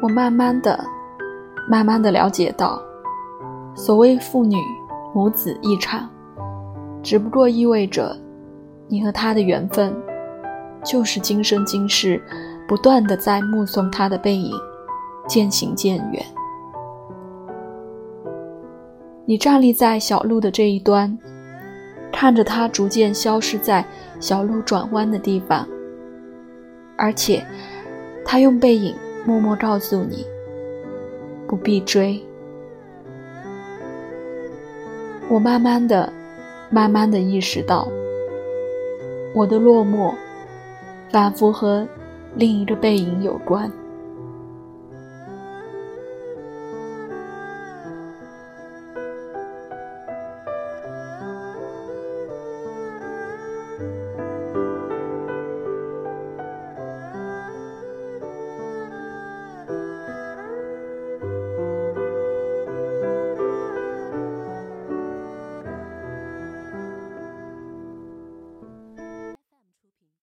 我慢慢的、慢慢的了解到，所谓父女母子一场，只不过意味着你和他的缘分，就是今生今世不断的在目送他的背影渐行渐远。你站立在小路的这一端，看着他逐渐消失在小路转弯的地方，而且他用背影默默告诉你：不必追。我慢慢的、慢慢的意识到，我的落寞，仿佛和另一个背影有关。